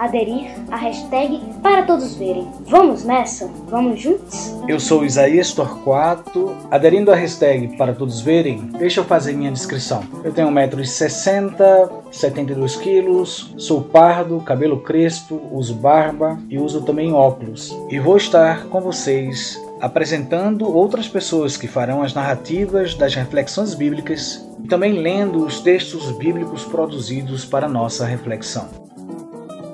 aderir à hashtag para todos verem. Vamos nessa? Vamos juntos? Eu sou Isaías Torquato. Aderindo à hashtag para todos verem, deixa eu fazer minha descrição. Eu tenho 1,60m, 72 quilos, sou pardo, cabelo crespo, uso barba e uso também óculos. E vou estar com vocês apresentando outras pessoas que farão as narrativas das reflexões bíblicas e também lendo os textos bíblicos produzidos para nossa reflexão.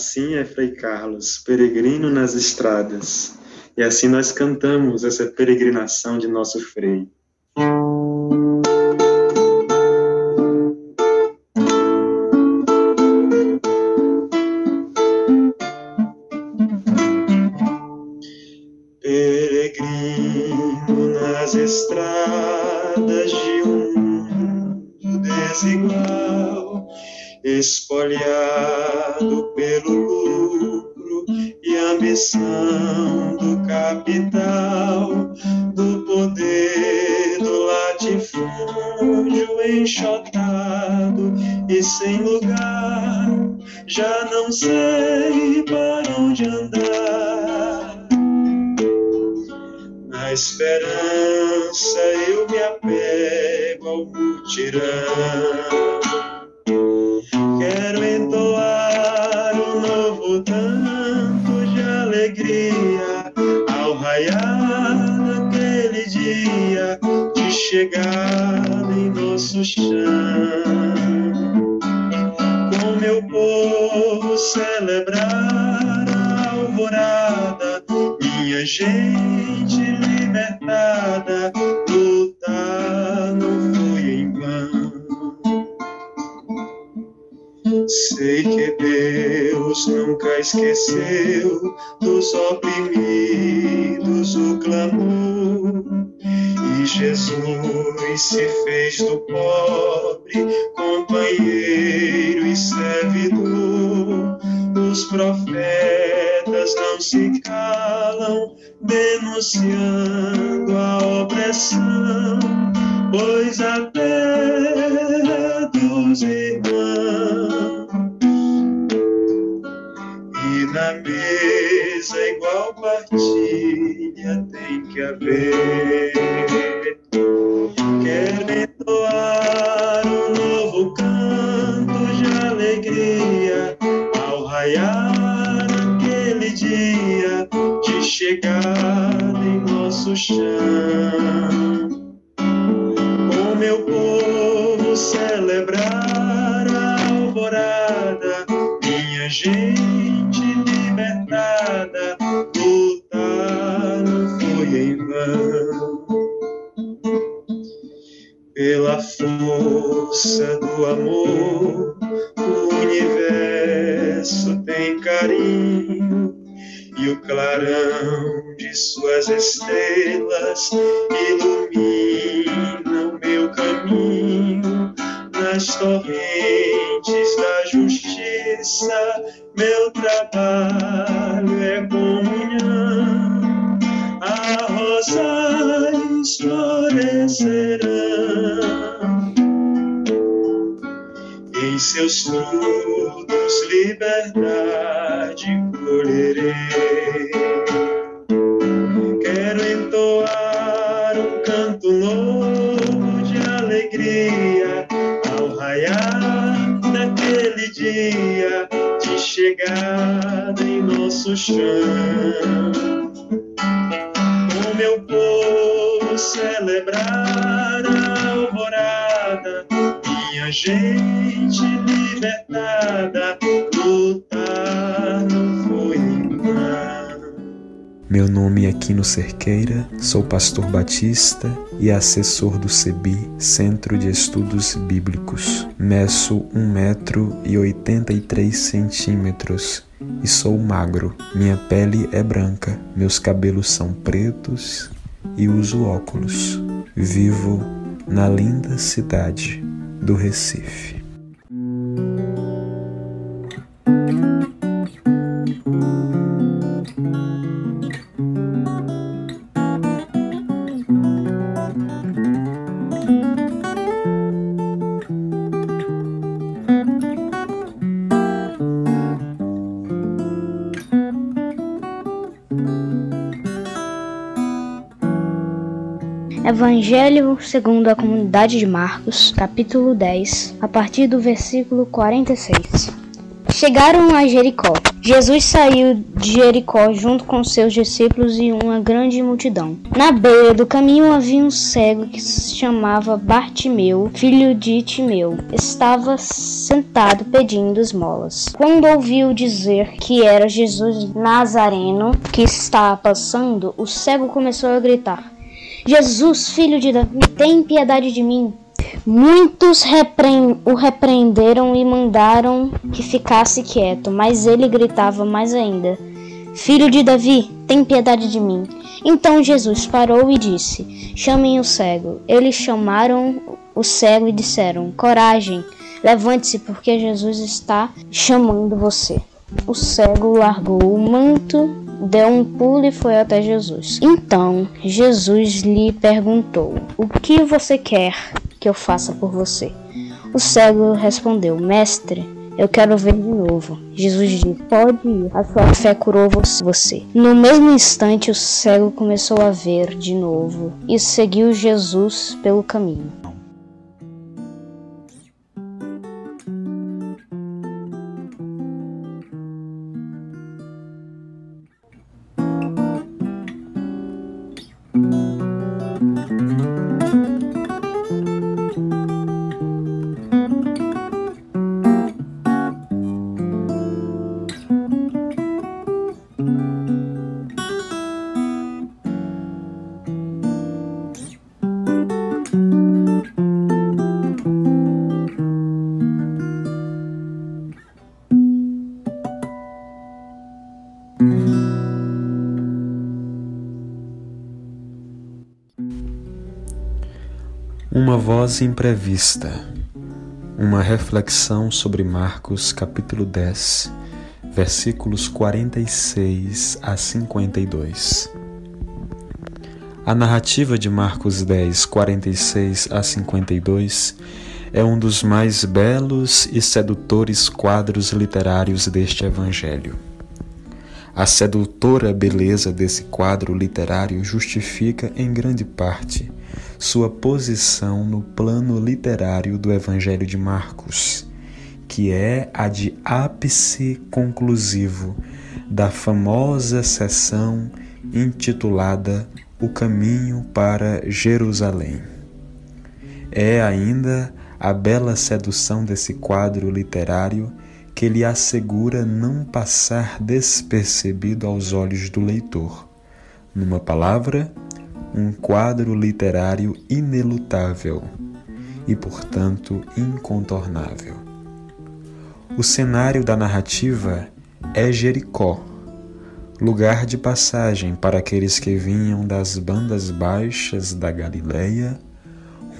Assim é Frei Carlos, peregrino nas estradas. E assim nós cantamos essa peregrinação de nosso Frei. Capital, do poder do latifúndio enxotado e sem lugar, já não sei meu povo celebrar a alvorada, minha gente libertada, lutar não foi em vão. Sei que Deus nunca esqueceu dos oprimidos o clamor. E Jesus se fez do pobre profetas não se calam, denunciando a opressão, pois a terra dos irmãos e na mesa igual partilha tem que haver. Gente libertada, lutar não foi em vão. Pela força do amor, o universo tem carinho e o clarão de suas estrelas ilumina o meu caminho nas torrentes da justiça. Seus frutos, liberdade acolherei. Quero entoar um canto novo de alegria ao raiar daquele dia de chegada em nosso chão. Meu nome é Quino Cerqueira, sou pastor batista e assessor do CEBI, Centro de Estudos Bíblicos. Meço 1 metro e 83 centímetros e sou magro. Minha pele é branca, meus cabelos são pretos e uso óculos. Vivo na linda cidade do Recife. Evangelho segundo a comunidade de Marcos, capítulo 10, a partir do versículo 46. Chegaram a Jericó. Jesus saiu de Jericó junto com seus discípulos e uma grande multidão. Na beira do caminho havia um cego que se chamava Bartimeu, filho de Timeu. Estava sentado pedindo esmolas. Quando ouviu dizer que era Jesus Nazareno que estava passando, o cego começou a gritar: Jesus, filho de Davi, tem piedade de mim. Muitos repre o repreenderam e mandaram que ficasse quieto, mas ele gritava mais ainda: Filho de Davi, tem piedade de mim. Então Jesus parou e disse: Chamem o cego. Eles chamaram o cego e disseram: Coragem, levante-se, porque Jesus está chamando você. O cego largou o manto, deu um pulo e foi até Jesus. Então Jesus lhe perguntou: O que você quer que eu faça por você? O cego respondeu: Mestre, eu quero ver de novo. Jesus disse: Pode ir, a sua fé curou você. No mesmo instante, o cego começou a ver de novo e seguiu Jesus pelo caminho. Voz imprevista. Uma reflexão sobre Marcos capítulo 10, versículos 46 a 52. A narrativa de Marcos 10, 46 a 52 é um dos mais belos e sedutores quadros literários deste evangelho. A sedutora beleza desse quadro literário justifica, em grande parte, sua posição no plano literário do Evangelho de Marcos, que é a de ápice conclusivo da famosa sessão intitulada O Caminho para Jerusalém. É ainda a bela sedução desse quadro literário que lhe assegura não passar despercebido aos olhos do leitor. Numa palavra, um quadro literário inelutável e, portanto, incontornável. O cenário da narrativa é Jericó, lugar de passagem para aqueles que vinham das bandas baixas da Galileia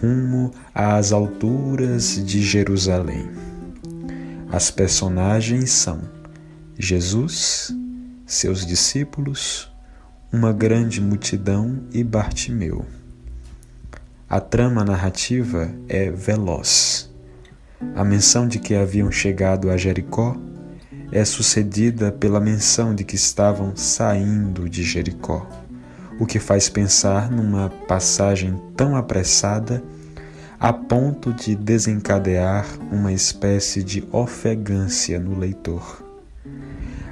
rumo às alturas de Jerusalém. As personagens são Jesus, seus discípulos, uma grande multidão e Bartimeu. A trama narrativa é veloz. A menção de que haviam chegado a Jericó é sucedida pela menção de que estavam saindo de Jericó, o que faz pensar numa passagem tão apressada a ponto de desencadear uma espécie de ofegância no leitor.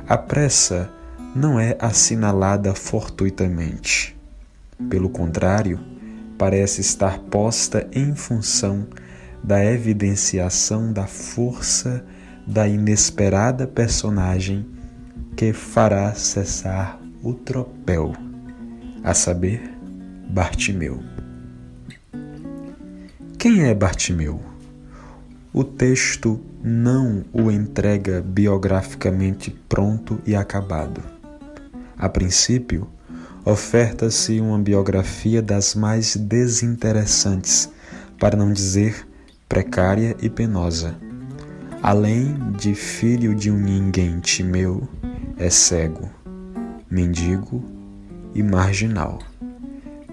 A pressa não é assinalada fortuitamente. Pelo contrário, parece estar posta em função da evidenciação da força da inesperada personagem que fará cessar o tropel, a saber, Bartimeu. Quem é Bartimeu? O texto não o entrega biograficamente pronto e acabado. A princípio, oferta-se uma biografia das mais desinteressantes, para não dizer precária e penosa. Além de filho de um ninguém timeu, é cego, mendigo e marginal.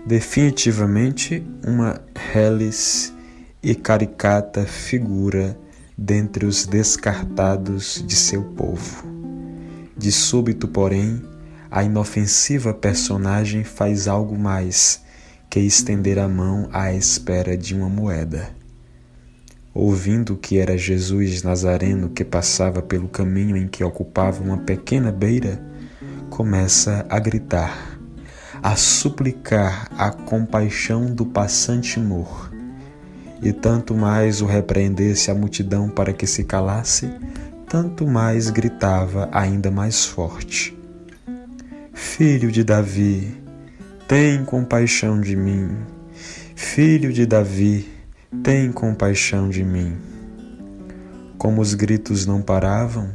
Definitivamente uma reles e caricata figura dentre os descartados de seu povo. De súbito, porém, a inofensiva personagem faz algo mais que estender a mão à espera de uma moeda. Ouvindo que era Jesus Nazareno que passava pelo caminho em que ocupava uma pequena beira, começa a gritar, a suplicar a compaixão do passante mor. E tanto mais o repreendesse a multidão para que se calasse, tanto mais gritava ainda mais forte: Filho de Davi, tem compaixão de mim. Filho de Davi, tem compaixão de mim. Como os gritos não paravam,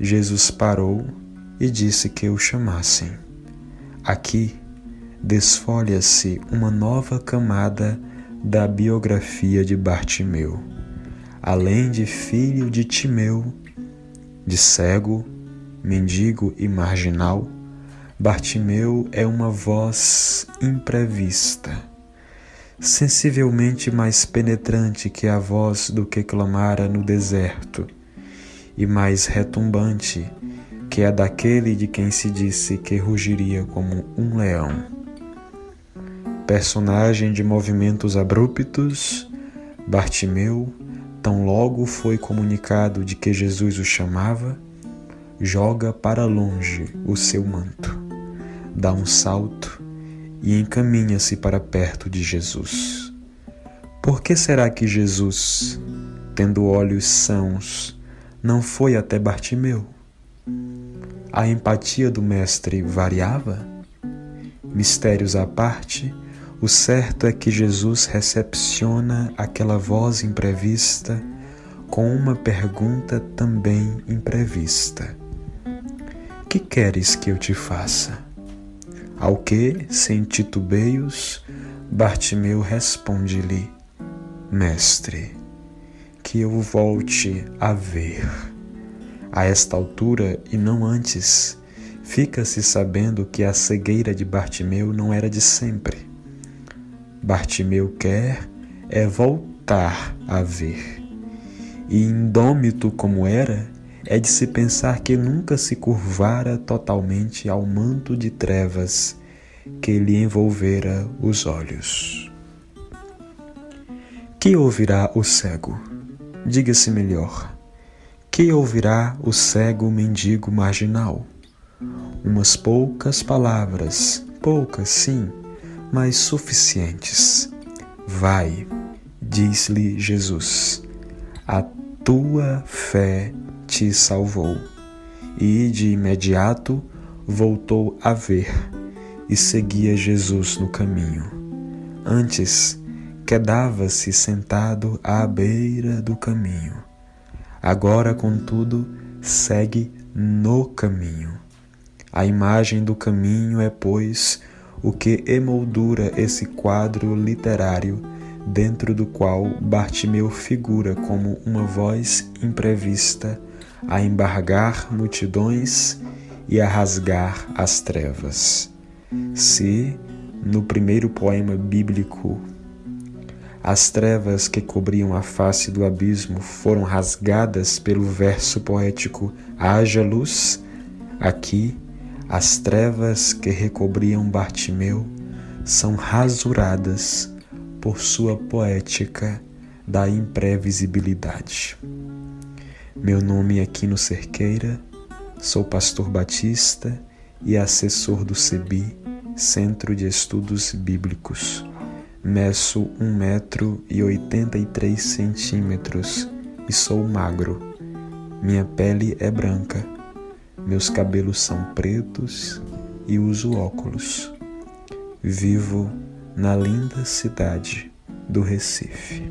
Jesus parou e disse que o chamassem. Aqui desfolha-se uma nova camada da biografia de Bartimeu. Além de filho de Timeu, de cego, mendigo e marginal, Bartimeu é uma voz imprevista sensivelmente mais penetrante que a voz do que clamara no deserto, e mais retumbante que a daquele de quem se disse que rugiria como um leão. Personagem de movimentos abruptos, Bartimeu, tão logo foi comunicado de que Jesus o chamava, joga para longe o seu manto, dá um salto e encaminha-se para perto de Jesus. Por que será que Jesus, tendo olhos sãos, não foi até Bartimeu? A empatia do Mestre variava? Mistérios à parte, o certo é que Jesus recepciona aquela voz imprevista com uma pergunta também imprevista: Que queres que eu te faça? Ao que, sem titubeios, Bartimeu responde-lhe: Mestre, que eu volte a ver. A esta altura, e não antes, fica-se sabendo que a cegueira de Bartimeu não era de sempre. Bartimeu quer é voltar a ver. E indômito como era, é de se pensar que nunca se curvara totalmente ao manto de trevas que lhe envolvera os olhos. Que ouvirá o cego? Diga-se melhor. Que ouvirá o cego mendigo marginal? Umas poucas palavras, poucas sim, mas suficientes. Vai, diz-lhe Jesus, a tua fé te salvou. E de imediato voltou a ver e seguia Jesus no caminho. Antes, quedava-se sentado à beira do caminho. Agora, contudo, segue no caminho. A imagem do caminho é, pois, o que emoldura esse quadro literário dentro do qual Bartimeu figura como uma voz imprevista a embargar multidões e a rasgar as trevas. Se, no primeiro poema bíblico, As trevas que cobriam a face do abismo foram rasgadas pelo verso poético Haja luz. Aqui, as trevas que recobriam Bartimeu são rasuradas por sua poética da imprevisibilidade. Meu nome é Quino Cerqueira, sou pastor batista e assessor do CEBI, Centro de Estudos Bíblicos. Meço um metro e oitenta e três centímetros e sou magro. Minha pele é branca, meus cabelos são pretos e uso óculos. Vivo na linda cidade do Recife.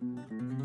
Música